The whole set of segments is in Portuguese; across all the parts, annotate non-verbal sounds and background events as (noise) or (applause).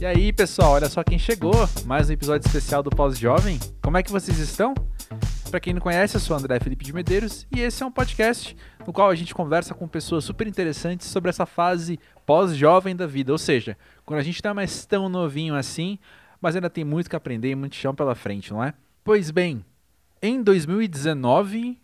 E aí, pessoal, olha só quem chegou. Mais um episódio especial do Pós-Jovem. Como é que vocês estão? Para quem não conhece, eu sou André Felipe de Medeiros e esse é um podcast no qual a gente conversa com pessoas super interessantes sobre essa fase pós-jovem da vida, ou seja, quando a gente não é mais tão novinho assim, mas ainda tem muito que aprender e muito chão pela frente, não é? Pois bem, em 2019,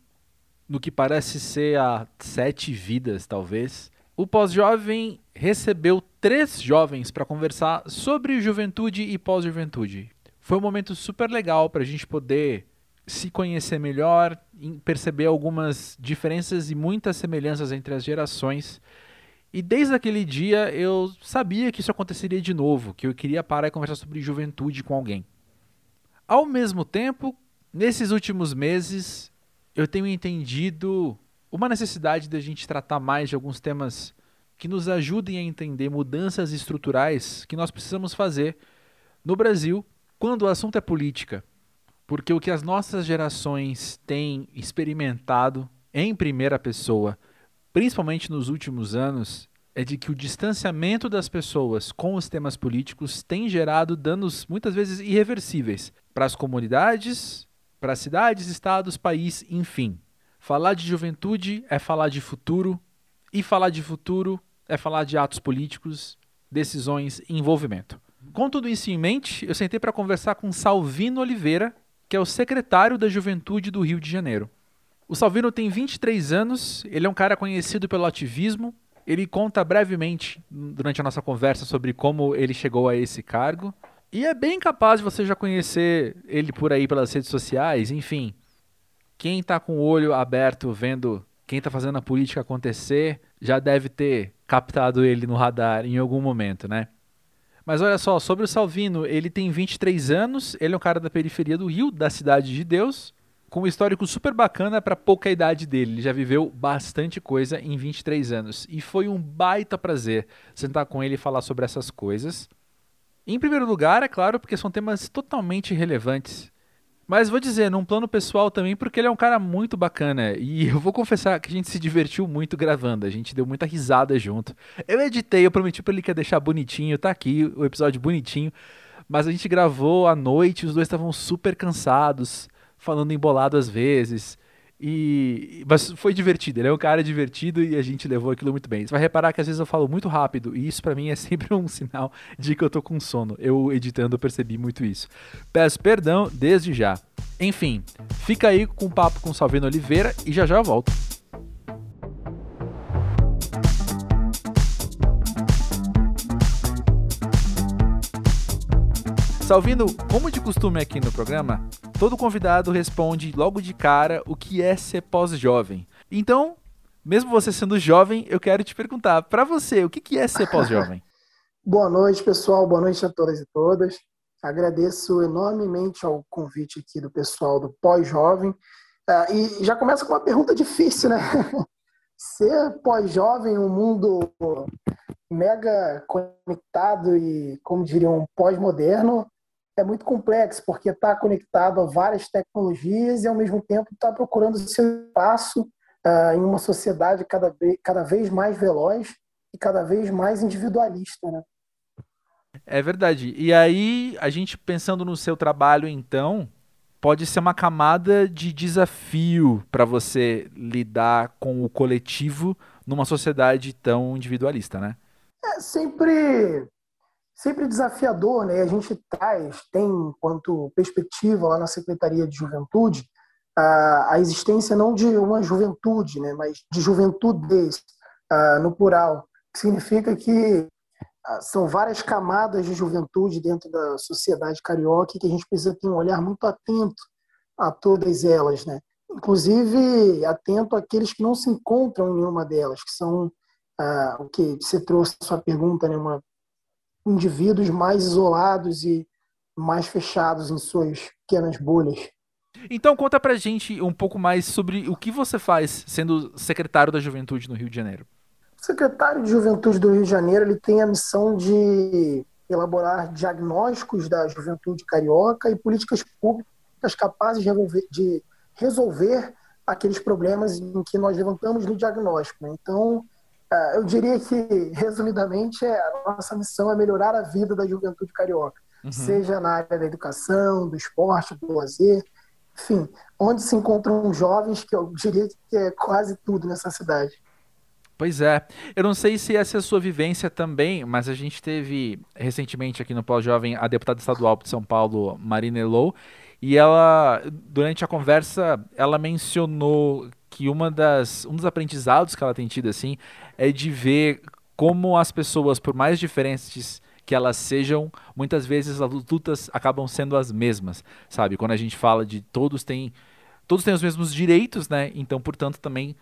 no que parece ser há sete vidas, talvez, o pós-jovem recebeu três jovens para conversar sobre juventude e pós-juventude. Foi um momento super legal para a gente poder se conhecer melhor, perceber algumas diferenças e muitas semelhanças entre as gerações. E desde aquele dia eu sabia que isso aconteceria de novo, que eu queria parar e conversar sobre juventude com alguém. Ao mesmo tempo, nesses últimos meses, eu tenho entendido uma necessidade da gente tratar mais de alguns temas que nos ajudem a entender mudanças estruturais que nós precisamos fazer no Brasil quando o assunto é política. Porque o que as nossas gerações têm experimentado em primeira pessoa, principalmente nos últimos anos, é de que o distanciamento das pessoas com os temas políticos tem gerado danos muitas vezes irreversíveis para as comunidades, para as cidades, estados, país, enfim. Falar de juventude é falar de futuro, e falar de futuro é falar de atos políticos, decisões e envolvimento. Com tudo isso em mente, eu sentei para conversar com Salvino Oliveira, que é o secretário da Juventude do Rio de Janeiro. O Salvino tem 23 anos, ele é um cara conhecido pelo ativismo. Ele conta brevemente durante a nossa conversa sobre como ele chegou a esse cargo. E é bem capaz de você já conhecer ele por aí pelas redes sociais, enfim. Quem está com o olho aberto vendo quem está fazendo a política acontecer já deve ter captado ele no radar em algum momento, né? Mas olha só, sobre o Salvino, ele tem 23 anos, ele é um cara da periferia do Rio, da Cidade de Deus, com um histórico super bacana para pouca idade dele. Ele já viveu bastante coisa em 23 anos e foi um baita prazer sentar com ele e falar sobre essas coisas. Em primeiro lugar, é claro, porque são temas totalmente relevantes mas vou dizer, num plano pessoal também, porque ele é um cara muito bacana. E (laughs) eu vou confessar que a gente se divertiu muito gravando. A gente deu muita risada junto. Eu editei, eu prometi pra ele que ia deixar bonitinho. Tá aqui o episódio bonitinho. Mas a gente gravou à noite, os dois estavam super cansados, falando embolado às vezes. E mas foi divertido, ele é um cara divertido e a gente levou aquilo muito bem. Você vai reparar que às vezes eu falo muito rápido e isso para mim é (laughs) sempre um sinal de que eu tô com sono. Eu editando percebi muito isso. Peço perdão desde já. Enfim, fica aí com o papo com Salvino Oliveira e já já eu volto. Salvino, como de costume aqui no programa, todo convidado responde logo de cara o que é ser pós-jovem. Então, mesmo você sendo jovem, eu quero te perguntar, para você, o que é ser pós-jovem? (laughs) Boa noite, pessoal. Boa noite a todas e todas. Agradeço enormemente ao convite aqui do pessoal do pós-jovem. Uh, e já começa com uma pergunta difícil, né? (laughs) Ser pós-jovem, um mundo mega conectado e, como diriam, pós-moderno, é muito complexo, porque está conectado a várias tecnologias e, ao mesmo tempo, está procurando seu espaço uh, em uma sociedade cada vez, cada vez mais veloz e cada vez mais individualista. Né? É verdade. E aí, a gente pensando no seu trabalho, então, pode ser uma camada de desafio para você lidar com o coletivo numa sociedade tão individualista, né? É sempre sempre desafiador, né? A gente traz, tem enquanto perspectiva lá na Secretaria de Juventude, a, a existência não de uma juventude, né? Mas de juventudes, no plural, que significa que são várias camadas de juventude dentro da sociedade carioca que a gente precisa ter um olhar muito atento a todas elas, né? Inclusive atento àqueles que não se encontram em nenhuma delas, que são uh, o que você trouxe a sua pergunta, né? Uma indivíduos mais isolados e mais fechados em suas pequenas bolhas. Então conta pra gente um pouco mais sobre o que você faz sendo secretário da Juventude no Rio de Janeiro. O secretário de Juventude do Rio de Janeiro ele tem a missão de elaborar diagnósticos da juventude carioca e políticas públicas capazes de resolver, de resolver aqueles problemas em que nós levantamos no diagnóstico. Né? Então, eu diria que, resumidamente, é, a nossa missão é melhorar a vida da juventude carioca, uhum. seja na área da educação, do esporte, do lazer, enfim, onde se encontram jovens, que eu diria que é quase tudo nessa cidade. Pois é. Eu não sei se essa é a sua vivência também, mas a gente teve recentemente aqui no Pós-Jovem a deputada estadual de São Paulo, Marina Elou, e ela, durante a conversa, ela mencionou que uma das, um dos aprendizados que ela tem tido assim é de ver como as pessoas, por mais diferentes que elas sejam, muitas vezes as lutas acabam sendo as mesmas, sabe? Quando a gente fala de todos têm todos têm os mesmos direitos, né? Então, portanto, também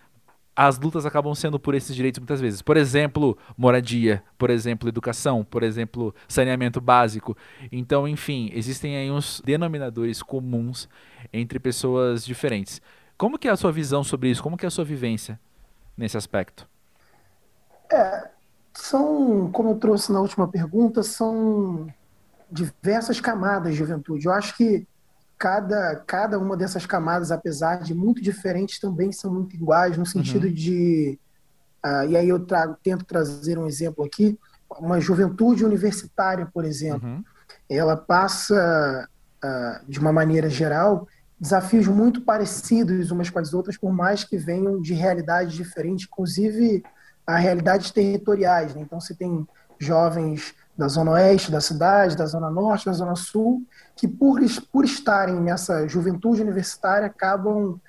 as lutas acabam sendo por esses direitos muitas vezes. Por exemplo, moradia, por exemplo, educação, por exemplo, saneamento básico. Então, enfim, existem aí uns denominadores comuns entre pessoas diferentes. Como que é a sua visão sobre isso? Como que é a sua vivência nesse aspecto? É, são, como eu trouxe na última pergunta, são diversas camadas de juventude. Eu acho que cada, cada uma dessas camadas, apesar de muito diferentes, também são muito iguais, no sentido uhum. de. Uh, e aí eu trago, tento trazer um exemplo aqui. Uma juventude universitária, por exemplo, uhum. ela passa, uh, de uma maneira geral, desafios muito parecidos umas com as outras, por mais que venham de realidades diferentes, inclusive a realidades territoriais. Né? Então, você tem jovens da zona oeste da cidade, da zona norte, da zona sul, que por, por estarem nessa juventude universitária acabam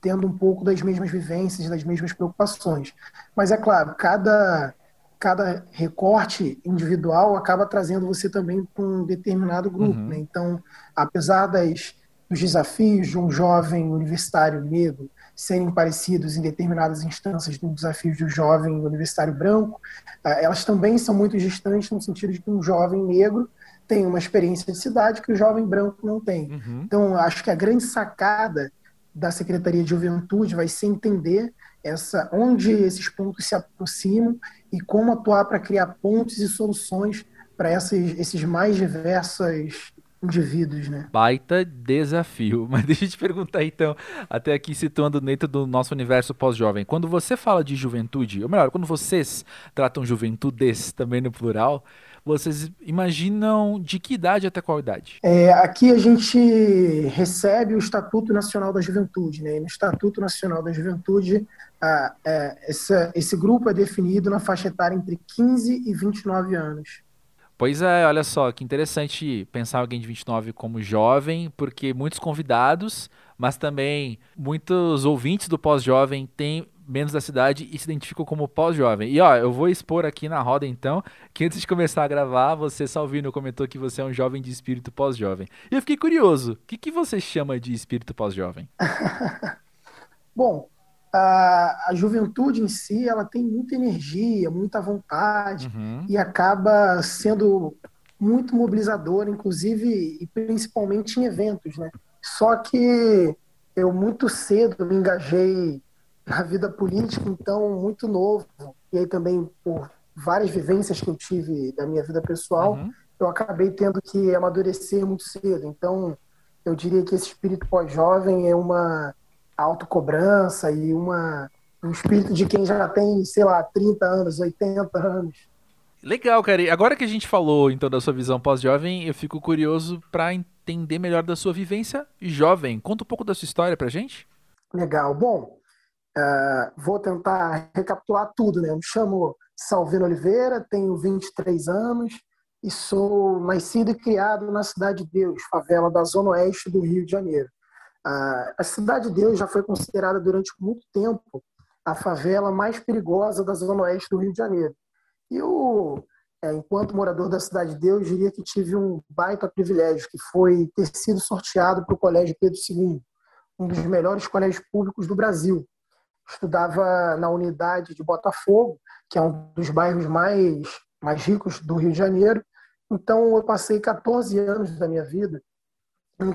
tendo um pouco das mesmas vivências, das mesmas preocupações. Mas é claro, cada cada recorte individual acaba trazendo você também para um determinado grupo. Uhum. Né? Então, apesar das, dos desafios de um jovem universitário negro serem parecidos em determinadas instâncias do desafio do jovem universitário branco, ah, elas também são muito distantes no sentido de que um jovem negro tem uma experiência de cidade que o jovem branco não tem. Uhum. Então, acho que a grande sacada da Secretaria de Juventude vai ser entender essa onde esses pontos se aproximam e como atuar para criar pontes e soluções para esses mais diversas indivíduos, né? Baita desafio. (laughs) Mas deixa eu te perguntar então, até aqui situando dentro do nosso universo pós-jovem. Quando você fala de juventude, ou melhor, quando vocês tratam juventudes também no plural, vocês imaginam de que idade até qual idade? É, aqui a gente recebe o Estatuto Nacional da Juventude, né? E no Estatuto Nacional da Juventude, ah, é, essa, esse grupo é definido na faixa etária entre 15 e 29 anos. Pois é, olha só, que interessante pensar alguém de 29 como jovem, porque muitos convidados, mas também muitos ouvintes do pós-jovem têm menos da cidade e se identificam como pós-jovem. E ó, eu vou expor aqui na roda então, que antes de começar a gravar, você, Salvino, comentou que você é um jovem de espírito pós-jovem. E eu fiquei curioso, o que, que você chama de espírito pós-jovem? (laughs) Bom, a, a juventude em si ela tem muita energia, muita vontade uhum. e acaba sendo muito mobilizadora, inclusive e principalmente em eventos, né? Só que eu muito cedo me engajei na vida política, então muito novo e aí também por várias vivências que eu tive da minha vida pessoal, uhum. eu acabei tendo que amadurecer muito cedo. Então eu diria que esse espírito pós-jovem é uma autocobrança e uma, um espírito de quem já tem, sei lá, 30 anos, 80 anos. Legal, cara. E agora que a gente falou então da sua visão pós-jovem, eu fico curioso para entender melhor da sua vivência jovem. Conta um pouco da sua história pra gente. Legal. Bom, uh, vou tentar recapitular tudo, né? Eu me chamo Salvino Oliveira, tenho 23 anos e sou nascido e criado na Cidade de Deus, favela da Zona Oeste do Rio de Janeiro. A Cidade de Deus já foi considerada durante muito tempo a favela mais perigosa da zona oeste do Rio de Janeiro. E eu, é, enquanto morador da Cidade de Deus, diria que tive um baita privilégio, que foi ter sido sorteado para o Colégio Pedro II, um dos melhores colégios públicos do Brasil. Estudava na unidade de Botafogo, que é um dos bairros mais, mais ricos do Rio de Janeiro. Então, eu passei 14 anos da minha vida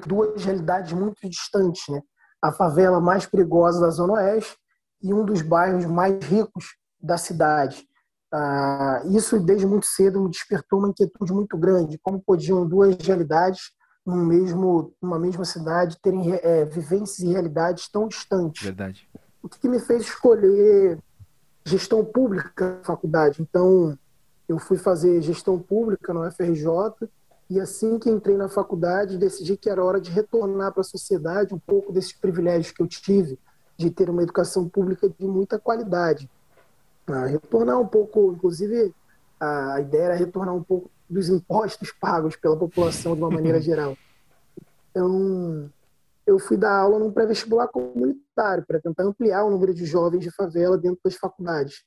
duas realidades muito distantes, né? A favela mais perigosa da Zona Oeste e um dos bairros mais ricos da cidade. Ah, isso, desde muito cedo, me despertou uma inquietude muito grande. Como podiam duas realidades, no mesmo, numa mesma cidade, terem é, vivências e realidades tão distantes? Verdade. O que, que me fez escolher gestão pública na faculdade. Então, eu fui fazer gestão pública no FRJ e assim que entrei na faculdade, decidi que era hora de retornar para a sociedade um pouco desses privilégios que eu tive de ter uma educação pública de muita qualidade. Ah, retornar um pouco, inclusive, a ideia era retornar um pouco dos impostos (laughs) pagos pela população de uma maneira (laughs) geral. Então, eu fui dar aula num pré-vestibular comunitário para tentar ampliar o número de jovens de favela dentro das faculdades.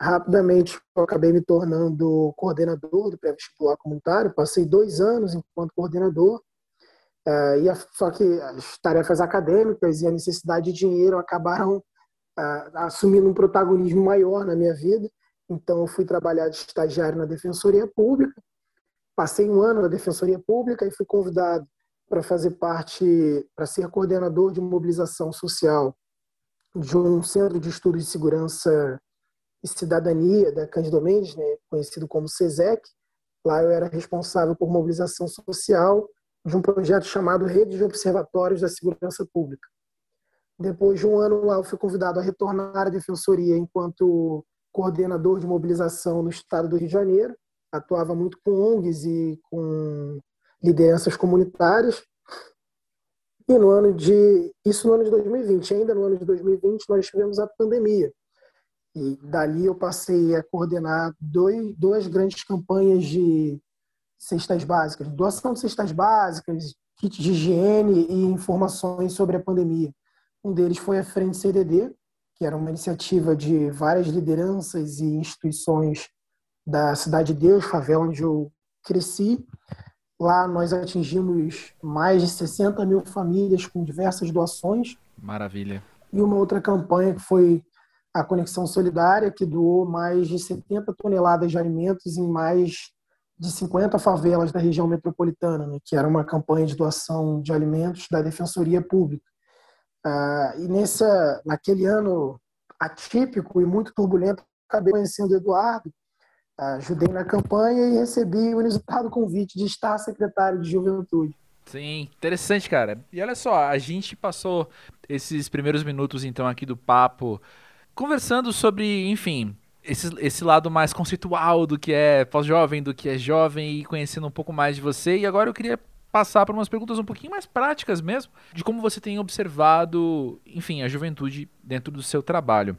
Rapidamente, eu acabei me tornando coordenador do pré-vestibular comunitário. Passei dois anos enquanto coordenador. Uh, e a, só que as tarefas acadêmicas e a necessidade de dinheiro acabaram uh, assumindo um protagonismo maior na minha vida. Então, eu fui trabalhar de estagiário na Defensoria Pública. Passei um ano na Defensoria Pública e fui convidado para fazer parte, para ser coordenador de mobilização social de um centro de estudos de segurança e cidadania da Cândido Mendes, né, conhecido como CESEC. Lá eu era responsável por mobilização social de um projeto chamado Rede de Observatórios da Segurança Pública. Depois de um ano lá, eu fui convidado a retornar à defensoria enquanto coordenador de mobilização no estado do Rio de Janeiro. Atuava muito com ONGs e com lideranças comunitárias. E no ano de isso no ano de 2020, ainda no ano de 2020 nós tivemos a pandemia. E dali eu passei a coordenar dois, duas grandes campanhas de cestas básicas, doação de cestas básicas, kits de higiene e informações sobre a pandemia. Um deles foi a Frente CDD, que era uma iniciativa de várias lideranças e instituições da Cidade de Deus, favela onde eu cresci, Lá nós atingimos mais de 60 mil famílias com diversas doações. Maravilha. E uma outra campanha que foi a Conexão Solidária, que doou mais de 70 toneladas de alimentos em mais de 50 favelas da região metropolitana, né, que era uma campanha de doação de alimentos da Defensoria Pública. Ah, e nessa, naquele ano atípico e muito turbulento, acabei conhecendo o Eduardo, ajudei na campanha e recebi o inusitado convite de estar secretário de Juventude. Sim, interessante, cara. E olha só, a gente passou esses primeiros minutos, então, aqui do papo, conversando sobre, enfim, esse, esse lado mais conceitual do que é pós-jovem, do que é jovem e conhecendo um pouco mais de você. E agora eu queria passar para umas perguntas um pouquinho mais práticas mesmo, de como você tem observado, enfim, a juventude dentro do seu trabalho.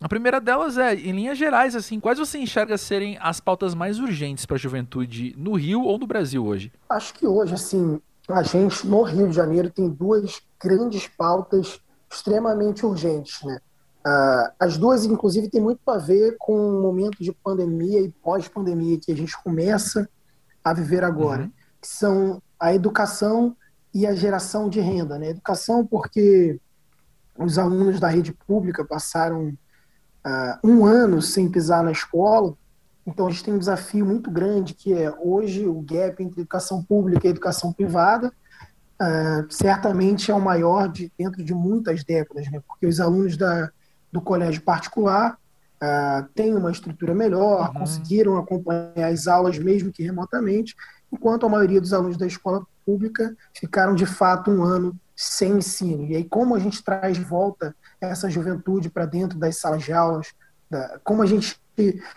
A primeira delas é, em linhas gerais, assim, quais você enxerga serem as pautas mais urgentes para a juventude no Rio ou no Brasil hoje? Acho que hoje, assim, a gente no Rio de Janeiro tem duas grandes pautas extremamente urgentes, né? Uh, as duas, inclusive, têm muito a ver com o momento de pandemia e pós-pandemia que a gente começa a viver agora, uhum. que são a educação e a geração de renda. Né? Educação porque os alunos da rede pública passaram uh, um ano sem pisar na escola. Então a gente tem um desafio muito grande que é hoje o gap entre educação pública e educação privada uh, certamente é o maior de, dentro de muitas décadas, né? porque os alunos da, do colégio particular uh, têm uma estrutura melhor, uhum. conseguiram acompanhar as aulas mesmo que remotamente, enquanto a maioria dos alunos da escola pública ficaram de fato um ano sem ensino. E aí, como a gente traz de volta essa juventude para dentro das salas de aulas, da, como a gente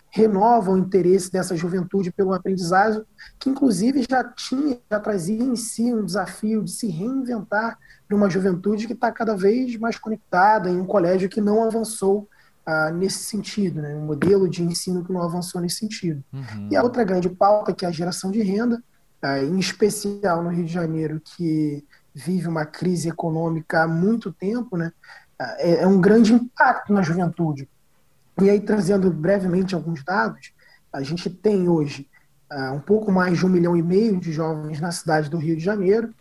renova o interesse dessa juventude pelo aprendizagem, que inclusive já tinha, já trazia em si um desafio de se reinventar para uma juventude que está cada vez mais conectada em um colégio que não avançou ah, nesse sentido, né? um modelo de ensino que não avançou nesse sentido. Uhum. E a outra grande pauta, que é a geração de renda, ah, em especial no Rio de Janeiro, que vive uma crise econômica há muito tempo, né, é, é um grande impacto na juventude. E aí, trazendo brevemente alguns dados, a gente tem hoje uh, um pouco mais de um milhão e meio de jovens na cidade do Rio de Janeiro,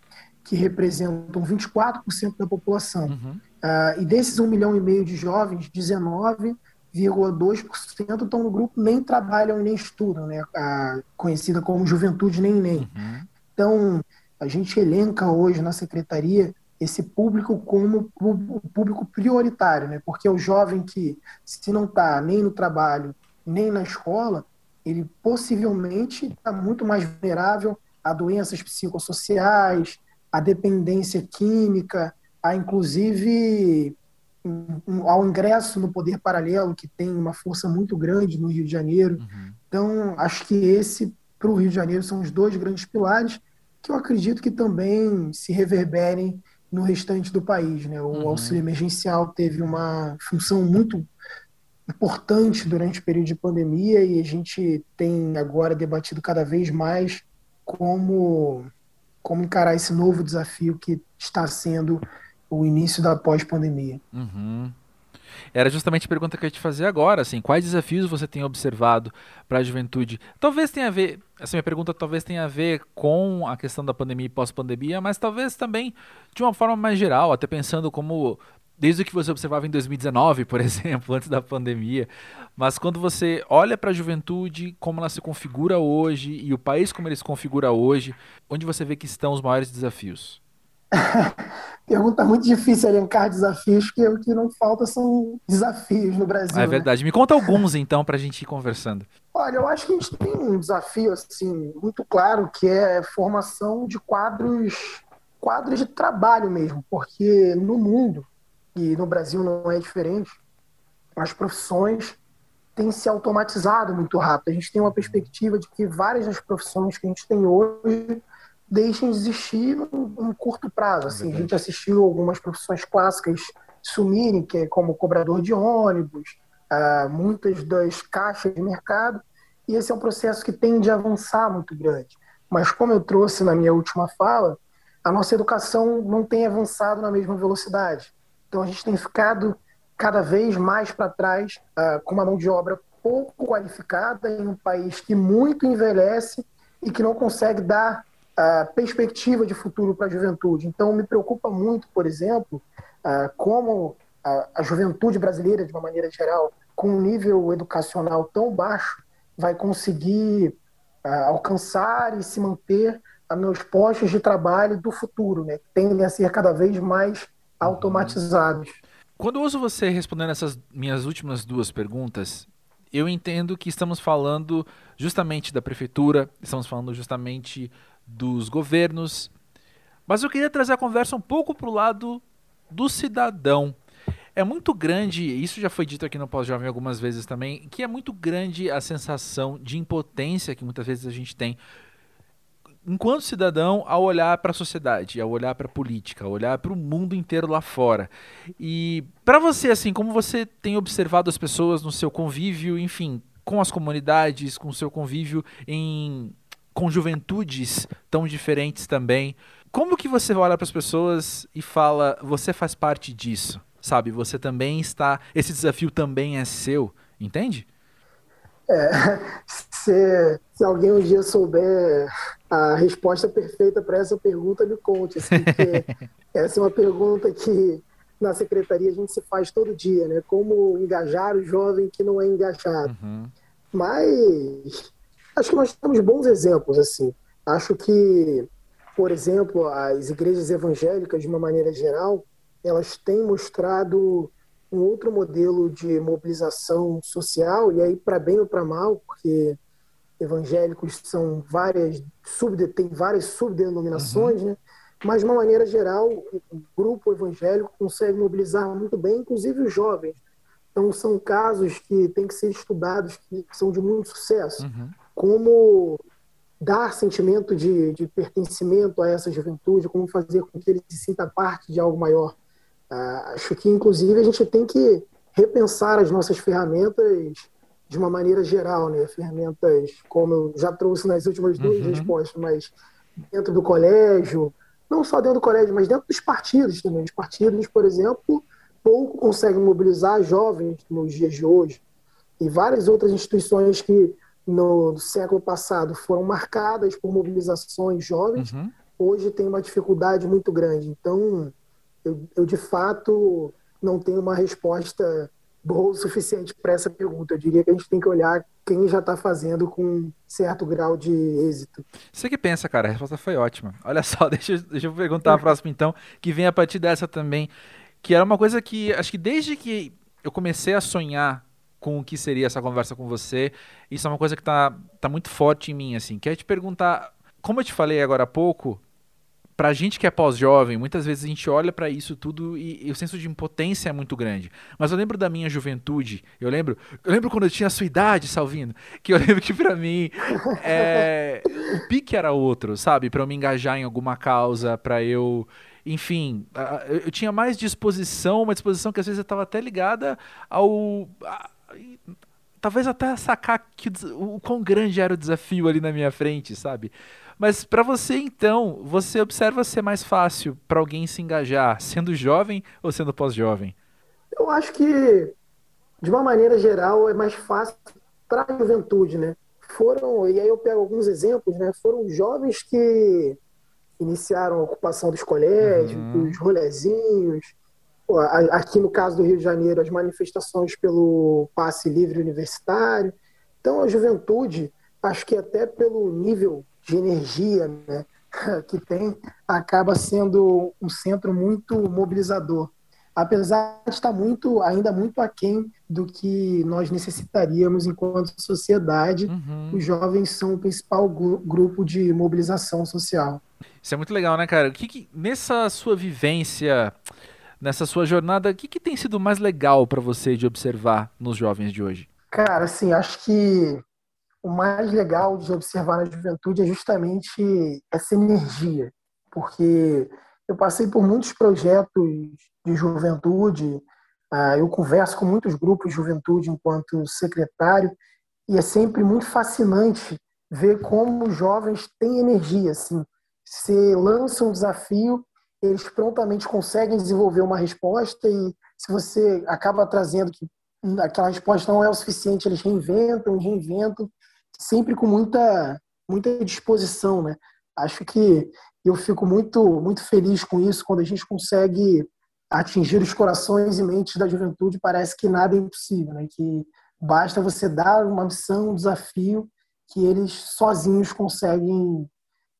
que representam 24% da população. Uhum. Uh, e desses um milhão e meio de jovens, 19,2% estão no grupo nem trabalham nem estudam, né? Uh, conhecida como juventude nem nem. Uhum. Então, a gente elenca hoje na secretaria esse público como o público prioritário, né? Porque é o jovem que, se não está nem no trabalho, nem na escola, ele possivelmente está muito mais vulnerável a doenças psicossociais, a dependência química, a inclusive ao ingresso no poder paralelo, que tem uma força muito grande no Rio de Janeiro. Uhum. Então, acho que esse, para o Rio de Janeiro, são os dois grandes pilares que eu acredito que também se reverberem no restante do país. Né? O uhum. auxílio emergencial teve uma função muito importante durante o período de pandemia e a gente tem agora debatido cada vez mais como, como encarar esse novo desafio que está sendo o início da pós-pandemia. Uhum. Era justamente a pergunta que eu ia te fazer agora, assim, quais desafios você tem observado para a juventude? Talvez tenha a ver, essa minha pergunta talvez tenha a ver com a questão da pandemia e pós-pandemia, mas talvez também de uma forma mais geral, até pensando como desde o que você observava em 2019, por (laughs) exemplo, antes da pandemia, mas quando você olha para a juventude, como ela se configura hoje e o país como ele se configura hoje, onde você vê que estão os maiores desafios? (laughs) Pergunta muito difícil elencar desafios, porque o que não falta são desafios no Brasil. é né? verdade. Né? Me conta alguns, então, para a gente ir conversando. Olha, eu acho que a gente tem um desafio assim, muito claro, que é formação de quadros, quadros de trabalho mesmo, porque no mundo, e no Brasil não é diferente, as profissões têm se automatizado muito rápido. A gente tem uma perspectiva de que várias das profissões que a gente tem hoje deixem de existir num, curto prazo. Assim, a gente assistiu algumas profissões clássicas sumirem, que é como cobrador de ônibus, uh, muitas das caixas de mercado, e esse é um processo que tende a avançar muito grande. Mas como eu trouxe na minha última fala, a nossa educação não tem avançado na mesma velocidade. Então a gente tem ficado cada vez mais para trás uh, com uma mão de obra pouco qualificada em um país que muito envelhece e que não consegue dar a perspectiva de futuro para a juventude. Então, me preocupa muito, por exemplo, como a juventude brasileira, de uma maneira geral, com um nível educacional tão baixo, vai conseguir alcançar e se manter nos postos de trabalho do futuro, né, que tendem a ser cada vez mais automatizados. Quando eu uso você respondendo essas minhas últimas duas perguntas, eu entendo que estamos falando justamente da prefeitura, estamos falando justamente dos governos. Mas eu queria trazer a conversa um pouco para o lado do cidadão. É muito grande, isso já foi dito aqui no Pós-Jovem algumas vezes também, que é muito grande a sensação de impotência que muitas vezes a gente tem enquanto cidadão ao olhar para a sociedade, ao olhar para a política, ao olhar para o mundo inteiro lá fora. E para você, assim, como você tem observado as pessoas no seu convívio, enfim, com as comunidades, com o seu convívio em com juventudes tão diferentes também. Como que você olha para as pessoas e fala, você faz parte disso, sabe? Você também está, esse desafio também é seu, entende? É, (laughs) se, se alguém um dia souber a resposta perfeita para essa pergunta, me conte. Assim, (laughs) essa é uma pergunta que na secretaria a gente se faz todo dia, né? Como engajar o jovem que não é engajado. Uhum. Mas Acho que nós temos bons exemplos, assim. Acho que, por exemplo, as igrejas evangélicas, de uma maneira geral, elas têm mostrado um outro modelo de mobilização social, e aí para bem ou para mal, porque evangélicos são várias sub tem várias subdenominações, uhum. né? Mas de uma maneira geral, o grupo evangélico consegue mobilizar muito bem, inclusive os jovens. Então são casos que têm que ser estudados, que são de muito sucesso. Uhum como dar sentimento de, de, pertencimento a essa juventude, como fazer com que ele se sinta parte de algo maior. Uh, acho que, inclusive, a gente tem que repensar as nossas ferramentas de uma maneira geral, né? Ferramentas, como eu já trouxe nas últimas duas uhum. respostas, mas dentro do colégio, não só dentro do colégio, mas dentro dos partidos também. Os partidos, por exemplo, pouco conseguem mobilizar jovens nos dias de hoje. E várias outras instituições que no século passado foram marcadas por mobilizações jovens, uhum. hoje tem uma dificuldade muito grande. Então, eu, eu, de fato não tenho uma resposta boa o suficiente para essa pergunta. Eu diria que a gente tem que olhar quem já está fazendo com certo grau de êxito. Você que pensa, cara, a resposta foi ótima. Olha só, (laughs) deixa, deixa eu perguntar a próxima então, que vem a partir dessa também, que era uma coisa que acho que desde que eu comecei a sonhar com o que seria essa conversa com você. Isso é uma coisa que tá, tá muito forte em mim, assim. Quero te perguntar, como eu te falei agora há pouco, pra gente que é pós-jovem, muitas vezes a gente olha para isso tudo e, e, o senso de impotência é muito grande. Mas eu lembro da minha juventude, eu lembro, eu lembro quando eu tinha a sua idade, Salvino, que eu (laughs) lembro que para mim é, o pique era outro, sabe? Para eu me engajar em alguma causa, para eu enfim, eu tinha mais disposição, uma disposição que às vezes estava até ligada ao. Talvez até sacar que o, o quão grande era o desafio ali na minha frente, sabe? Mas para você então, você observa ser mais fácil para alguém se engajar sendo jovem ou sendo pós-jovem? Eu acho que de uma maneira geral é mais fácil para a juventude, né? Foram, e aí eu pego alguns exemplos, né? Foram jovens que iniciaram a ocupação dos colégios, uhum. dos rolezinhos. Aqui no caso do Rio de Janeiro, as manifestações pelo passe livre universitário. Então, a juventude, acho que até pelo nível de energia né, (laughs) que tem, acaba sendo um centro muito mobilizador. Apesar de estar muito, ainda muito aquém do que nós necessitaríamos enquanto sociedade, uhum. os jovens são o principal grupo de mobilização social. Isso é muito legal, né, cara? O que, que nessa sua vivência, nessa sua jornada, o que, que tem sido mais legal para você de observar nos jovens de hoje? Cara, assim, acho que o mais legal de observar na juventude é justamente essa energia, porque eu passei por muitos projetos de juventude, ah, eu converso com muitos grupos de juventude enquanto secretário, e é sempre muito fascinante ver como os jovens têm energia, assim, se lança um desafio, eles prontamente conseguem desenvolver uma resposta e se você acaba trazendo que aquela resposta não é o suficiente, eles reinventam, reinventam sempre com muita, muita disposição, né? Acho que eu fico muito, muito feliz com isso quando a gente consegue atingir os corações e mentes da juventude. Parece que nada é impossível, né? Que basta você dar uma missão, um desafio que eles sozinhos conseguem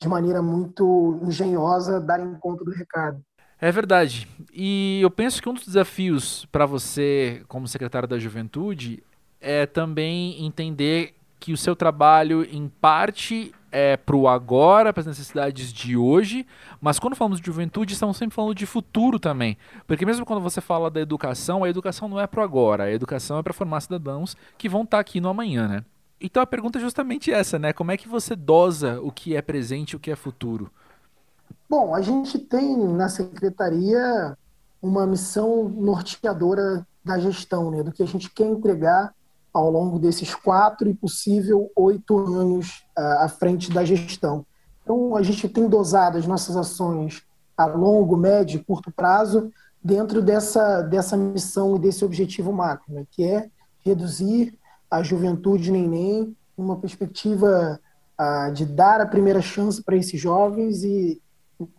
de maneira muito engenhosa dar em conta do recado. É verdade. E eu penso que um dos desafios para você, como secretário da Juventude, é também entender que o seu trabalho, em parte, é para o agora, para as necessidades de hoje, mas quando falamos de juventude, estamos sempre falando de futuro também. Porque mesmo quando você fala da educação, a educação não é para o agora, a educação é para formar cidadãos que vão estar tá aqui no amanhã, né? Então a pergunta é justamente essa, né? Como é que você dosa o que é presente e o que é futuro? Bom, a gente tem na secretaria uma missão norteadora da gestão, né? Do que a gente quer entregar ao longo desses quatro e possível oito anos uh, à frente da gestão. Então, a gente tem dosado as nossas ações a longo, médio e curto prazo dentro dessa, dessa missão e desse objetivo macro, né, que é reduzir a juventude neném, uma perspectiva uh, de dar a primeira chance para esses jovens e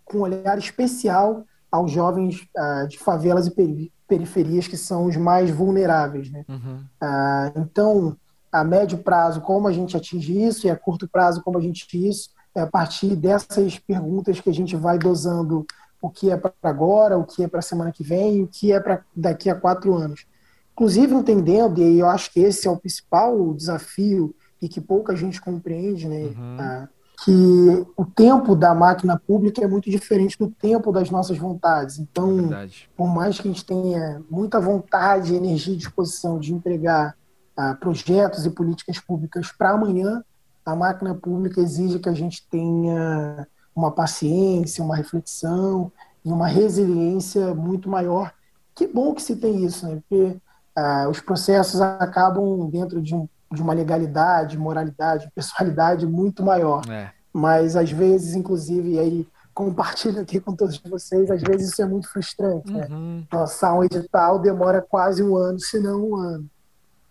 com um olhar especial aos jovens uh, de favelas e periferias que são os mais vulneráveis. Né? Uhum. Ah, então, a médio prazo, como a gente atinge isso, e a curto prazo, como a gente atinge isso, é a partir dessas perguntas que a gente vai dosando o que é para agora, o que é para a semana que vem o que é para daqui a quatro anos. Inclusive entendendo, e eu acho que esse é o principal desafio e que pouca gente compreende, né? Uhum. Ah, que o tempo da máquina pública é muito diferente do tempo das nossas vontades. Então, por mais que a gente tenha muita vontade, energia e disposição de entregar ah, projetos e políticas públicas para amanhã, a máquina pública exige que a gente tenha uma paciência, uma reflexão e uma resiliência muito maior. Que bom que se tem isso, né? Porque ah, os processos acabam dentro de um de uma legalidade, moralidade, (laughs) pessoalidade muito maior. É. Mas às vezes, inclusive, aí compartilho aqui com todos vocês, às vezes isso é muito frustrante, né? uhum. né? Lançar um edital demora quase um ano, se não um ano.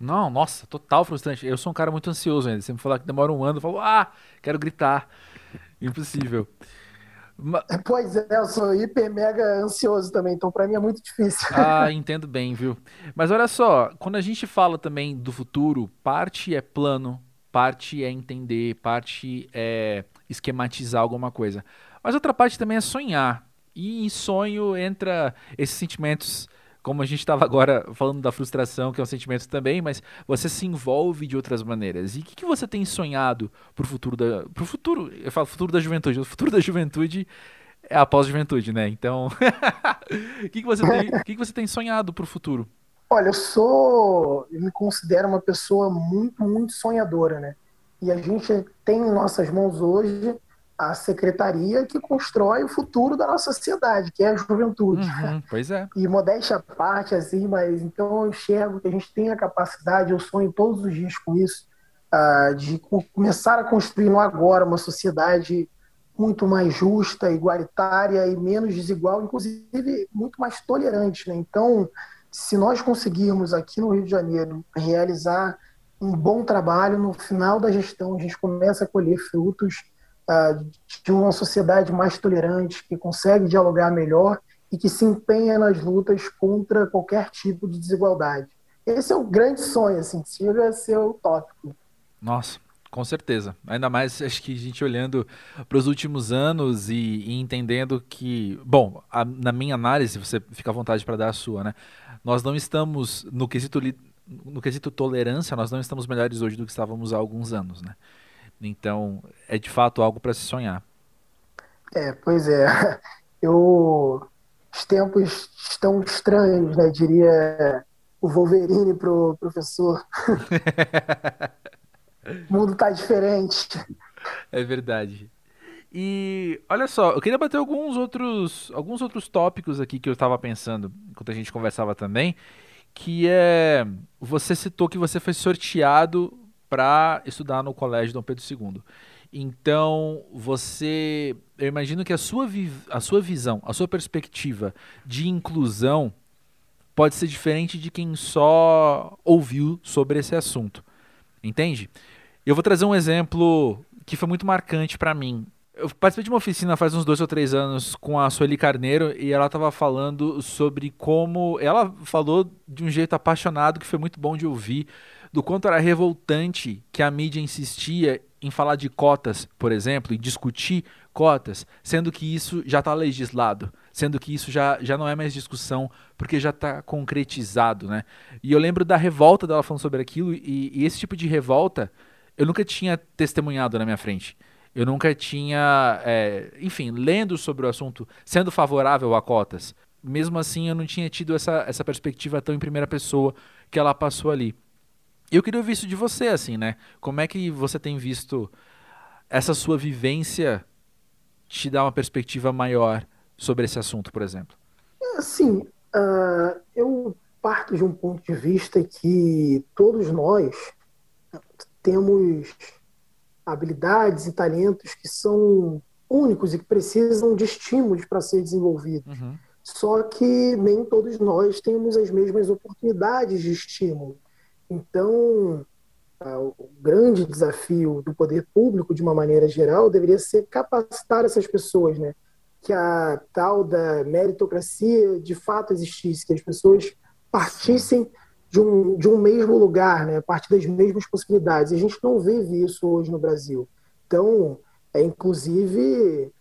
Não, nossa, total frustrante. Eu sou um cara muito ansioso ainda. Se me falar que demora um ano, eu falo, ah, quero gritar. Impossível. (laughs) Pois é, eu sou hiper mega ansioso também, então para mim é muito difícil. Ah, (laughs) entendo bem, viu? Mas olha só, quando a gente fala também do futuro, parte é plano, parte é entender, parte é esquematizar alguma coisa. Mas outra parte também é sonhar. E em sonho entra esses sentimentos como a gente estava agora falando da frustração, que é um sentimento também, mas você se envolve de outras maneiras. E o que, que você tem sonhado para o futuro da. Pro futuro, eu falo futuro da juventude. O futuro da juventude é a pós-juventude, né? Então, (laughs) o que, que, você tem, que, que você tem sonhado para o futuro? Olha, eu sou, eu me considero uma pessoa muito, muito sonhadora, né? E a gente tem em nossas mãos hoje a secretaria que constrói o futuro da nossa sociedade, que é a juventude. Uhum, (laughs) pois é. E modéstia à parte, assim, mas então eu enxergo que a gente tem a capacidade, eu sonho todos os dias com isso, uh, de começar a construir no agora uma sociedade muito mais justa, igualitária e menos desigual, inclusive muito mais tolerante. Né? Então, se nós conseguirmos aqui no Rio de Janeiro realizar um bom trabalho, no final da gestão a gente começa a colher frutos de uma sociedade mais tolerante, que consegue dialogar melhor e que se empenha nas lutas contra qualquer tipo de desigualdade. Esse é o grande sonho, assim, chega a ser utópico. Nossa, com certeza. Ainda mais acho que a gente olhando para os últimos anos e, e, entendendo que, bom, a, na minha análise, você fica à vontade para dar a sua, né? Nós não estamos no quesito no quesito tolerância, nós não estamos melhores hoje do que estávamos há alguns anos, né? Então, é de fato algo para se sonhar. É, pois é. (laughs) Eu os tempos estão estranhos, né? Diria o Wolverine pro professor. (laughs) o mundo tá diferente. É verdade. E olha só, eu queria bater alguns outros, alguns outros tópicos aqui que eu estava pensando enquanto a gente conversava também, que é você citou que você foi sorteado para estudar no colégio Dom Pedro II. Então, você, eu imagino que a sua, a sua visão, a sua perspectiva de inclusão pode ser diferente de quem só ouviu sobre esse assunto. Entende? Eu vou trazer um exemplo que foi muito marcante para mim. Eu participei de uma oficina faz uns dois ou três anos com a Sueli Carneiro e ela estava falando sobre como. Ela falou de um jeito apaixonado que foi muito bom de ouvir do quanto era revoltante que a mídia insistia em falar de cotas, por exemplo, e discutir cotas, sendo que isso já está legislado, sendo que isso já, já não é mais discussão, porque já está concretizado, né? E eu lembro da revolta dela falando sobre aquilo, e, e esse tipo de revolta eu nunca tinha testemunhado na minha frente. Eu nunca tinha, é, enfim, lendo sobre o assunto, sendo favorável a cotas. Mesmo assim, eu não tinha tido essa, essa perspectiva tão em primeira pessoa que ela passou ali. Eu queria ouvir isso de você, assim, né? Como é que você tem visto essa sua vivência te dar uma perspectiva maior sobre esse assunto, por exemplo? Assim, uh, eu parto de um ponto de vista que todos nós temos habilidades e talentos que são únicos e que precisam de estímulos para ser desenvolvidos. Uhum. Só que nem todos nós temos as mesmas oportunidades de estímulo. Então, o grande desafio do poder público, de uma maneira geral, deveria ser capacitar essas pessoas, né? Que a tal da meritocracia de fato existisse, que as pessoas partissem de um, de um mesmo lugar, né? A partir das mesmas possibilidades. E a gente não vive isso hoje no Brasil. Então, é inclusive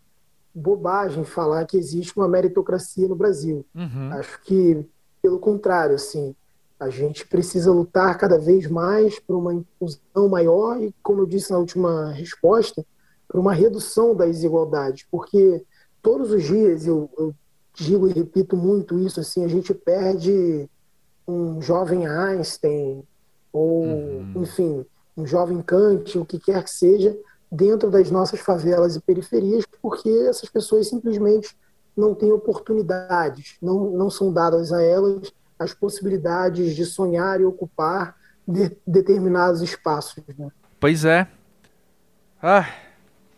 bobagem falar que existe uma meritocracia no Brasil. Uhum. Acho que, pelo contrário, assim, a gente precisa lutar cada vez mais por uma inclusão maior e, como eu disse na última resposta, por uma redução das desigualdades, porque todos os dias eu, eu digo e repito muito isso assim, a gente perde um jovem Einstein ou, uhum. enfim, um jovem Kant, o que quer que seja, dentro das nossas favelas e periferias, porque essas pessoas simplesmente não têm oportunidades, não, não são dadas a elas as possibilidades de sonhar e ocupar de, determinados espaços. Né? Pois é. Ah,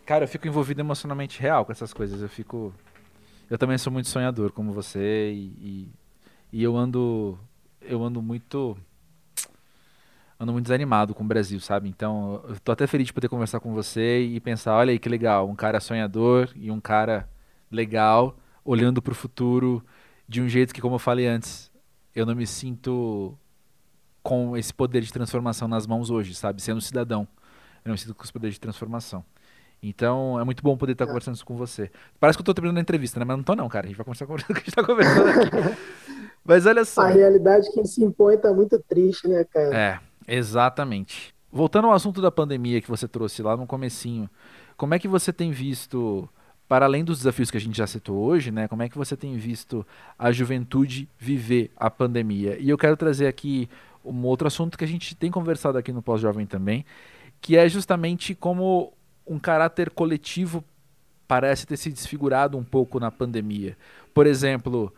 cara, eu fico envolvido emocionalmente real com essas coisas. Eu fico. Eu também sou muito sonhador, como você, e, e, e eu ando. Eu ando muito. Ando muito desanimado com o Brasil, sabe? Então, eu tô até feliz de poder conversar com você e pensar: olha aí que legal, um cara sonhador e um cara legal, olhando para o futuro de um jeito que, como eu falei antes, eu não me sinto com esse poder de transformação nas mãos hoje, sabe? Sendo cidadão. Eu não me sinto com esse poder de transformação. Então, é muito bom poder estar é. conversando isso com você. Parece que eu estou terminando a entrevista, né? Mas não tô não, cara. A gente vai conversar com o (laughs) que a gente está conversando aqui. (laughs) Mas olha só. A realidade que se impõe está muito triste, né, cara? É, exatamente. Voltando ao assunto da pandemia que você trouxe lá no comecinho, como é que você tem visto para além dos desafios que a gente já citou hoje, né, como é que você tem visto a juventude viver a pandemia? E eu quero trazer aqui um outro assunto que a gente tem conversado aqui no Pós-Jovem também, que é justamente como um caráter coletivo parece ter se desfigurado um pouco na pandemia. Por exemplo,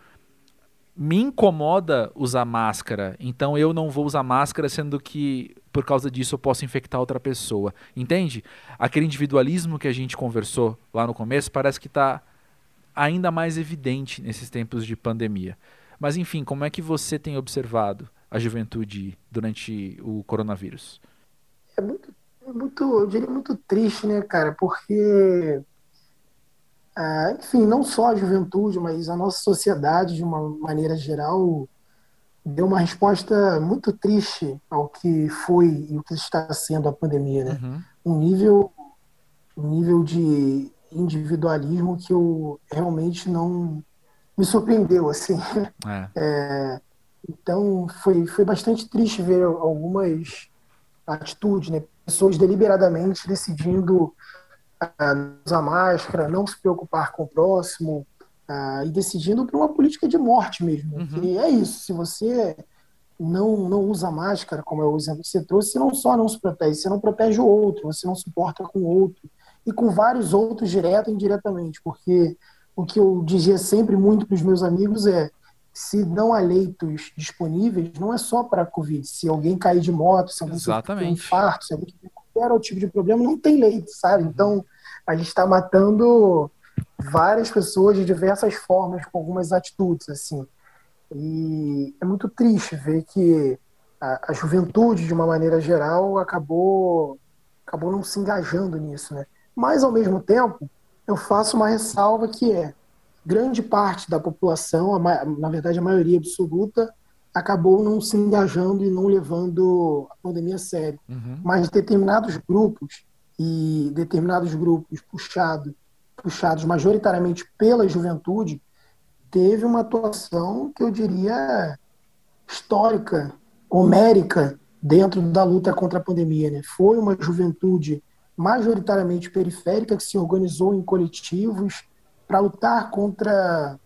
me incomoda usar máscara, então eu não vou usar máscara, sendo que por causa disso eu posso infectar outra pessoa. Entende? Aquele individualismo que a gente conversou lá no começo parece que está ainda mais evidente nesses tempos de pandemia. Mas enfim, como é que você tem observado a juventude durante o coronavírus? É muito, é muito eu diria muito triste, né, cara? Porque ah, enfim, não só a juventude, mas a nossa sociedade, de uma maneira geral, deu uma resposta muito triste ao que foi e o que está sendo a pandemia, né? Uhum. Um nível, um nível de individualismo que eu realmente não me surpreendeu, assim. É. (laughs) É, então, foi, foi bastante triste ver algumas atitudes, né? Pessoas deliberadamente decidindo usar máscara, não se preocupar com o próximo, uh, e decidindo por uma política de morte mesmo. Uhum. E é isso, se você não, não usa máscara, como é o exemplo que você trouxe, você não só não se protege, você não protege o outro, você não se importa com o outro, e com vários outros, direto e indiretamente, porque o que eu dizia sempre muito para os meus amigos é se não há leitos disponíveis, não é só para a Covid. Se alguém cair de moto, se alguém tem um infarto, se alguém tem qualquer tipo de problema, não tem leito, sabe? Então, a gente está matando várias pessoas de diversas formas, com algumas atitudes, assim. E é muito triste ver que a, a juventude, de uma maneira geral, acabou, acabou não se engajando nisso, né? Mas, ao mesmo tempo, eu faço uma ressalva que é grande parte da população, na verdade a maioria absoluta, acabou não se engajando e não levando a pandemia a sério. Uhum. Mas determinados grupos e determinados grupos puxado, puxados majoritariamente pela juventude, teve uma atuação que eu diria histórica, homérica, dentro da luta contra a pandemia. Né? Foi uma juventude majoritariamente periférica que se organizou em coletivos para lutar contra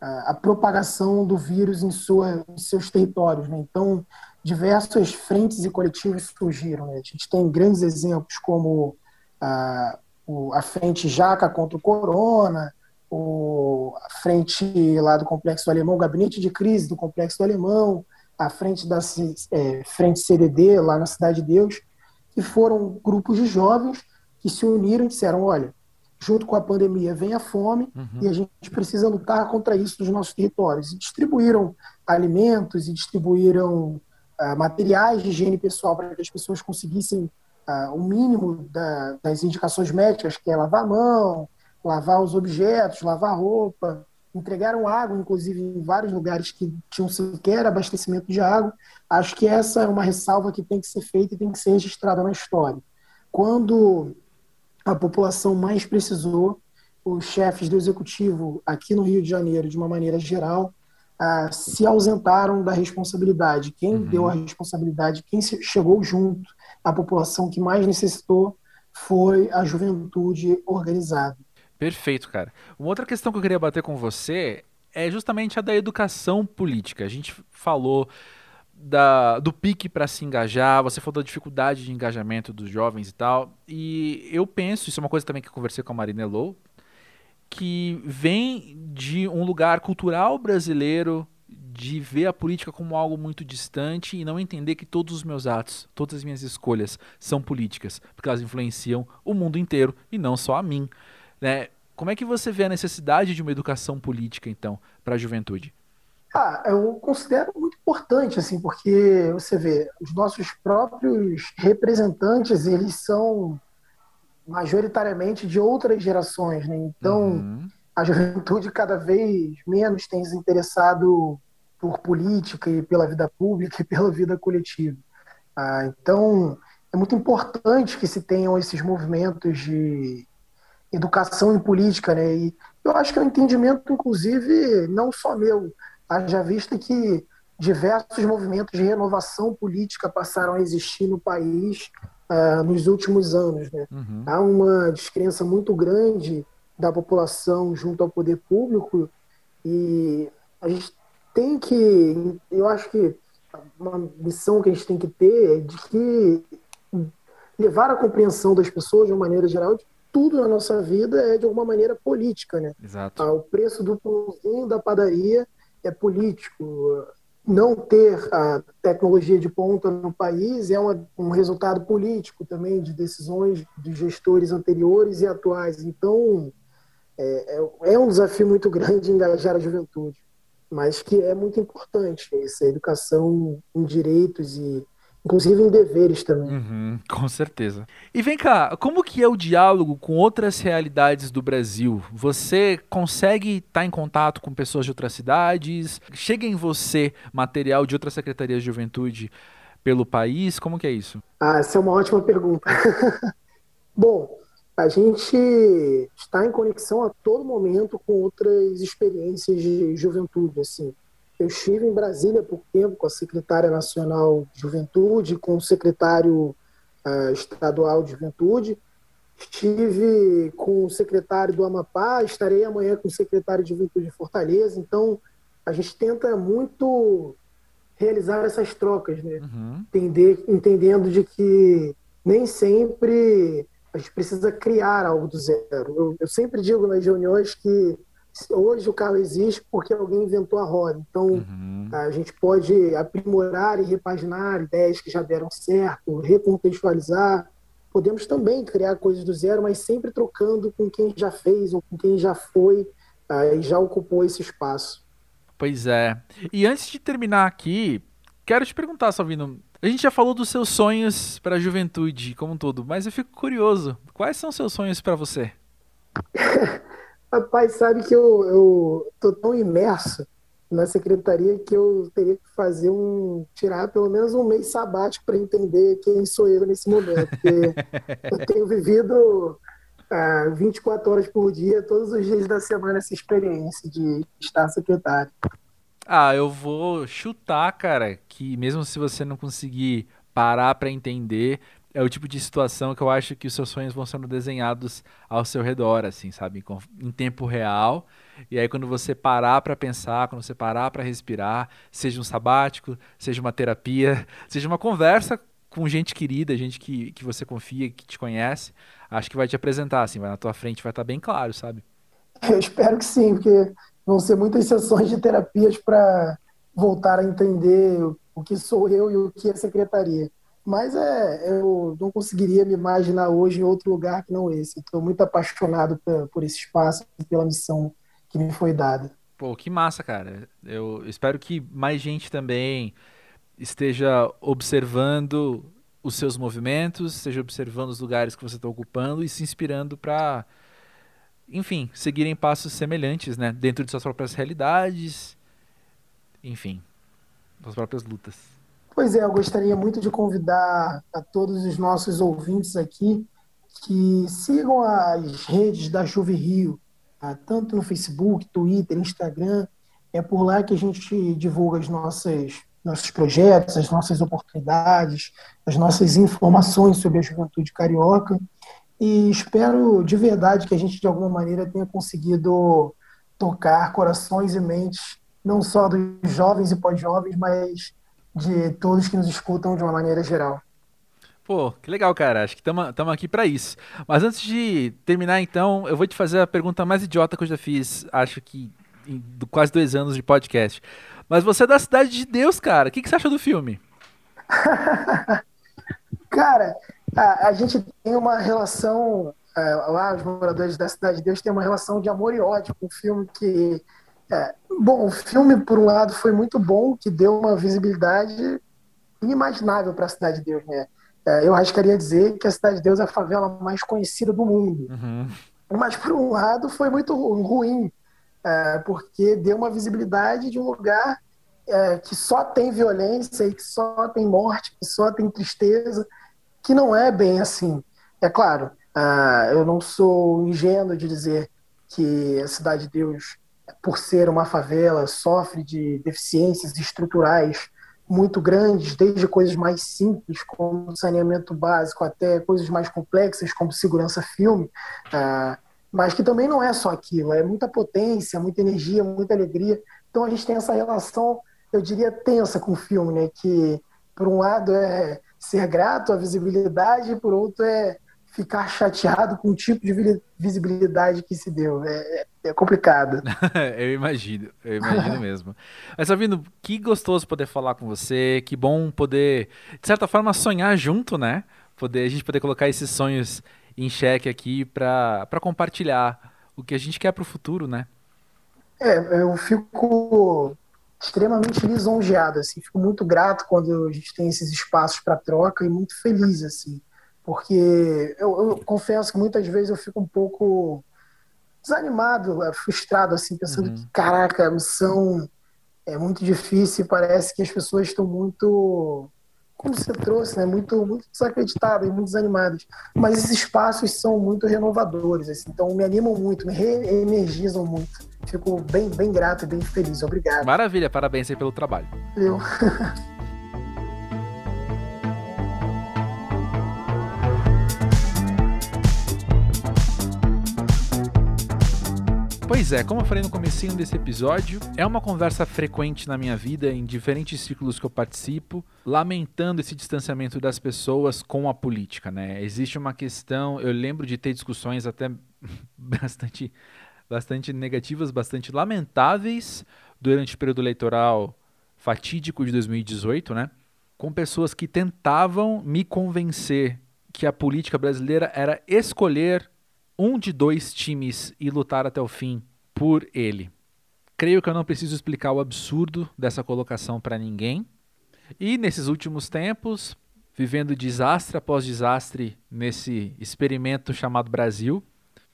a, propagação do vírus em, sua, em seus territórios. Né? Então, diversas frentes e coletivos surgiram. Né? A gente tem grandes exemplos como a, a frente Jaca contra o Corona, o, a frente lá do Complexo do Alemão, o gabinete de crise do Complexo do Alemão, a frente da é, frente CDD lá na Cidade de Deus, que foram grupos de jovens que se uniram e disseram, olha, junto com a pandemia vem a fome uhum. e a gente precisa lutar contra isso nos nossos territórios. E distribuíram alimentos e distribuíram uh, materiais de higiene pessoal para que as pessoas conseguissem uh, o mínimo da, das indicações médicas, que é lavar a mão, lavar os objetos, lavar roupa. Entregaram água, inclusive, em vários lugares que tinham sequer abastecimento de água. Acho que essa é uma ressalva que tem que ser feita e tem que ser registrada na história. Quando a população mais precisou, os chefes do executivo aqui no Rio de Janeiro, de uma maneira geral, uh, se ausentaram da responsabilidade. Quem uhum. deu a responsabilidade, quem chegou junto à população que mais necessitou foi a juventude organizada. Perfeito, cara. Uma outra questão que eu queria bater com você é justamente a da educação política. A gente falou da, do pique para se engajar, você falou da dificuldade de engajamento dos jovens e tal. E eu penso, isso é uma coisa também que eu conversei com a Marina Low, que vem de um lugar cultural brasileiro de ver a política como algo muito distante e não entender que todos os meus atos, todas as minhas escolhas são políticas, porque elas influenciam o mundo inteiro e não só a mim. Né? Como é que você vê a necessidade de uma educação política, então, para a juventude? Ah, eu considero muito importante, assim, porque você vê, os nossos próprios representantes, eles são majoritariamente de outras gerações, né? Então, uhum. a juventude cada vez menos tem se interessado por política e pela vida pública e pela vida coletiva. Ah, então, é muito importante que se tenham esses movimentos de educação em política, né? E eu acho que é um entendimento, inclusive, não só meu, Haja vista que diversos movimentos de renovação política passaram a existir no país uh, nos últimos anos. Né? Uhum. Há uma descrença muito grande da população junto ao poder público e a gente tem que, eu acho que uma missão que a gente tem que ter é de que levar a compreensão das pessoas de uma maneira geral de tudo na nossa vida é de alguma maneira política, né? Exato. Ah, o preço do pãozinho da padaria é político. Não ter a tecnologia de ponta no país é uma, um resultado político também de decisões de gestores anteriores e atuais. Então, é, é, é um desafio muito (laughs) grande engajar a juventude, mas que é muito importante essa educação em direitos e inclusive em deveres também. Uhum, com certeza. E vem cá, como que é o diálogo com outras realidades do Brasil? Você consegue estar em contato com pessoas de outras cidades? Chega em você material de outras secretarias de juventude pelo país? Como que é isso? Ah, essa é uma ótima pergunta. (laughs) Bom, a gente está em conexão a todo momento com outras experiências de juventude, assim. Eu estive em Brasília há pouco tempo com a secretária nacional de juventude, com o secretário uh, estadual de juventude. Estive com o secretário do Amapá, estarei amanhã com o secretário de juventude de Fortaleza. Então, a gente tenta muito realizar essas trocas, né? Uhum. Entender, entendendo de que nem sempre a gente precisa criar algo do zero. Eu, eu sempre digo nas reuniões que Hoje o carro existe porque alguém inventou a roda. Então, uhum. a gente pode aprimorar e repaginar ideias que já deram certo, recontextualizar. Podemos também criar coisas do zero, mas sempre trocando com quem já fez ou com quem já foi uh, e já ocupou esse espaço. Pois é. E antes de terminar aqui, quero te perguntar, Salvino. A gente já falou dos seus sonhos para a juventude como um todo, mas eu fico curioso. Quais são seus sonhos para você? (laughs) Rapaz, sabe que eu, eu tô tão imerso na secretaria que eu teria que fazer um. tirar pelo menos um mês sabático para entender quem sou eu nesse momento. Porque (laughs) eu tenho vivido ah, 24 horas por dia, todos os dias da semana, essa experiência de estar secretário. Ah, eu vou chutar, cara, que mesmo se você não conseguir parar para entender, é o tipo de situação que eu acho que os seus sonhos vão sendo desenhados ao seu redor, assim, sabe? Em tempo real. E aí, quando você parar para pensar, quando você parar para respirar, seja um sabático, seja uma terapia, (laughs) seja uma conversa com gente querida, gente que, que você confia, que te conhece, acho que vai te apresentar, assim, vai na tua frente, vai estar tá bem claro, sabe? (laughs) Eu espero que sim, porque vão ser muitas sessões de terapias para voltar a entender o que sou eu e o que é secretaria. Mas é, eu não conseguiria me imaginar hoje em outro lugar que não esse. Estou muito apaixonado por, por esse espaço e pela missão que me foi dada. Pô, que massa, cara. Eu espero que mais gente também esteja observando os seus movimentos, esteja observando os lugares que você está ocupando e se inspirando para, enfim, seguirem passos semelhantes, né? Dentro de suas próprias realidades, enfim, suas próprias lutas. Pois é, eu gostaria muito de convidar a todos os nossos ouvintes aqui que sigam as redes da Juve Rio, tá? tanto no Facebook, Twitter, Instagram. É por lá que a gente divulga nossas nossos projetos, as nossas oportunidades, as nossas informações sobre a juventude carioca. E espero de verdade que a gente, de alguma maneira, tenha conseguido tocar corações e mentes, não só dos jovens e pós-jovens, mas de todos que nos escutam de uma maneira geral. Pô, que legal, cara. Acho que estamos aqui para isso. Mas antes de terminar, então, eu vou te fazer a pergunta mais idiota que eu já fiz, acho que em quase dois anos de podcast. Mas você é da Cidade de Deus, cara. O que, que você achou do filme? (laughs) cara, a, a, gente tem uma relação. É, lá, os moradores da Cidade de Deus têm uma relação de amor e ódio com o filme que é, bom, o filme, por um lado, foi muito bom, que deu uma visibilidade inimaginável para a Cidade de Deus, né? É, eu arriscaria dizer que a Cidade de Deus é a favela mais conhecida do mundo. Uhum. Mas, por um lado, foi muito ruim, é, porque deu uma visibilidade de um lugar é, que só tem violência e que só tem morte, que só tem tristeza, que não é bem assim. É claro, uh, eu não sou ingênuo de dizer que a Cidade de Deus por ser uma favela, sofre de deficiências estruturais muito grandes, desde coisas mais simples, como saneamento básico, até coisas mais complexas, como segurança filme. Ah, mas que também não é só aquilo, é muita potência, muita energia, muita alegria. Então a gente tem essa relação, eu diria, tensa com o filme, né? Que por um lado é ser grato à visibilidade, por outro é ficar chateado com o tipo de visibilidade que se deu. É, é complicado. (laughs) eu imagino, eu imagino mesmo. Mas, Sabino, que gostoso poder falar com você, que bom poder, de certa forma, sonhar junto, né? Poder, a gente poder colocar esses sonhos em xeque aqui para compartilhar o que a gente quer para o futuro, né? É, eu fico extremamente lisonjeado, assim, fico muito grato quando a gente tem esses espaços para troca e muito feliz, assim, porque eu, eu, confesso que muitas vezes eu fico um pouco desanimado, é, frustrado, assim, pensando uhum. que, caraca, a missão é muito difícil parece que as pessoas estão muito como você trouxe, né, muito, muito desacreditadas e muito desanimadas. Mas esses espaços são muito renovadores, assim, então me animam muito, me reenergizam muito. Fico bem, bem grato e bem feliz. Obrigado. Maravilha, parabéns aí pelo trabalho. Eu. (laughs) Pois é, como eu falei no comecinho desse episódio, é uma conversa frequente na minha vida, em diferentes círculos que eu participo, lamentando esse distanciamento das pessoas com a política, né? Existe uma questão, eu lembro de ter discussões até (laughs) bastante, bastante negativas, bastante lamentáveis durante o período eleitoral fatídico de 2018, né? Com pessoas que tentavam me convencer que a política brasileira era escolher um de dois times e lutar até o fim por ele. Creio que eu não preciso explicar o absurdo dessa colocação para ninguém. E nesses últimos tempos, vivendo desastre após desastre nesse experimento chamado Brasil,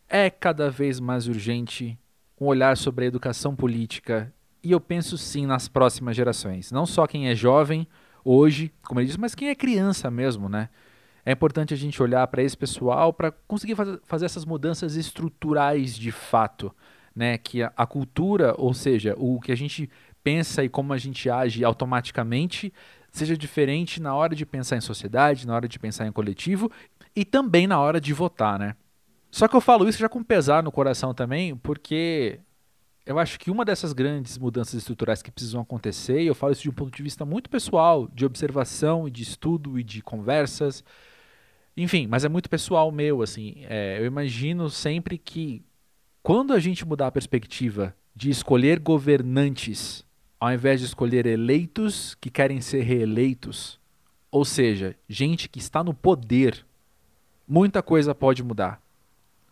é cada vez mais urgente um olhar sobre a educação política e eu penso sim nas próximas gerações. Não só quem é jovem hoje, como ele diz, mas quem é criança mesmo, né? É importante a gente olhar para esse pessoal para conseguir faz, fazer essas mudanças estruturais de fato, né? Que a, a cultura, ou seja, o que a gente pensa e como a gente age automaticamente, seja diferente na hora de pensar em sociedade, na hora de pensar em coletivo e também na hora de votar, né? Só que eu falo isso já com pesar no coração também, porque eu acho que uma dessas grandes mudanças estruturais que precisam acontecer, e eu falo isso de um ponto de vista muito pessoal, de observação e de estudo e de conversas, enfim, mas é muito pessoal meu, assim. É, eu imagino sempre que quando a gente mudar a perspectiva de escolher governantes ao invés de escolher eleitos que querem ser reeleitos, ou seja, gente que está no poder, muita coisa pode mudar.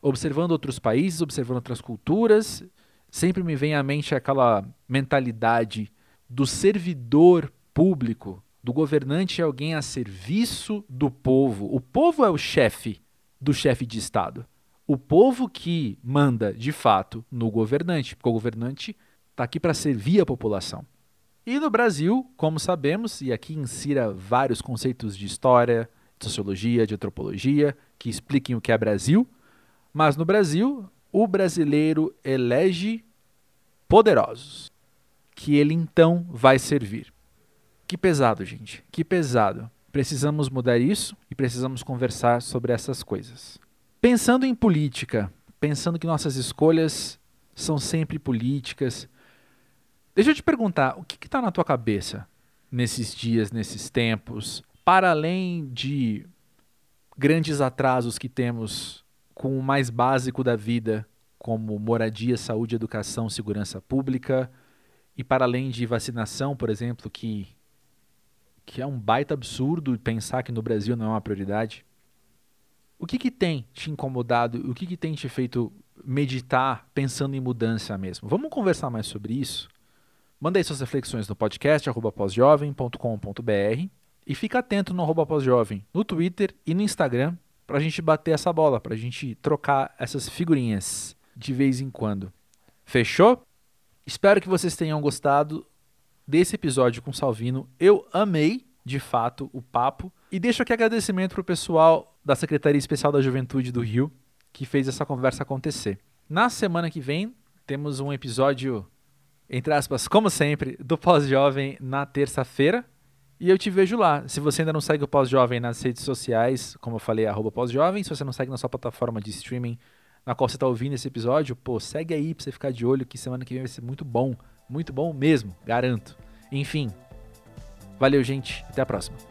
Observando outros países, observando outras culturas, sempre me vem à mente aquela mentalidade do servidor público do governante é alguém a serviço do povo. O povo é o chefe do chefe de Estado. O povo que manda, de fato, no governante, porque o governante está aqui para servir a população. E no Brasil, como sabemos, e aqui insira vários conceitos de história, de sociologia, de antropologia, que expliquem o que é Brasil, mas no Brasil, o brasileiro elege poderosos, que ele então vai servir. Que pesado, gente. Que pesado. Precisamos mudar isso e precisamos conversar sobre essas coisas. Pensando em política, pensando que nossas escolhas são sempre políticas, deixa eu te perguntar, o que está na tua cabeça nesses dias, nesses tempos, para além de grandes atrasos que temos com o mais básico da vida, como moradia, saúde, educação, segurança pública, e para além de vacinação, por exemplo, que que é um baita absurdo pensar que no Brasil não é uma prioridade. O que, que tem te incomodado? O que, que tem te feito meditar pensando em mudança mesmo? Vamos conversar mais sobre isso? Manda aí suas reflexões no podcast pósjovem.com.br e fica atento no arroba pósjovem no Twitter e no Instagram para a gente bater essa bola, para a gente trocar essas figurinhas de vez em quando. Fechou? Espero que vocês tenham gostado desse episódio com o Salvino. Eu amei, de fato, o papo. E deixo aqui agradecimento para o pessoal da Secretaria Especial da Juventude do Rio, que fez essa conversa acontecer. Na semana que vem, temos um episódio, entre aspas, como sempre, do Pós-Jovem na terça-feira. E eu te vejo lá. Se você ainda não segue o Pós-Jovem nas redes sociais, como eu falei, arroba pós-jovem. Se você não segue na sua plataforma de streaming na qual você está ouvindo esse episódio, pô, segue aí para você ficar de olho que semana que vem vai ser muito bom muito bom mesmo, garanto. Enfim, valeu, gente. Até a próxima.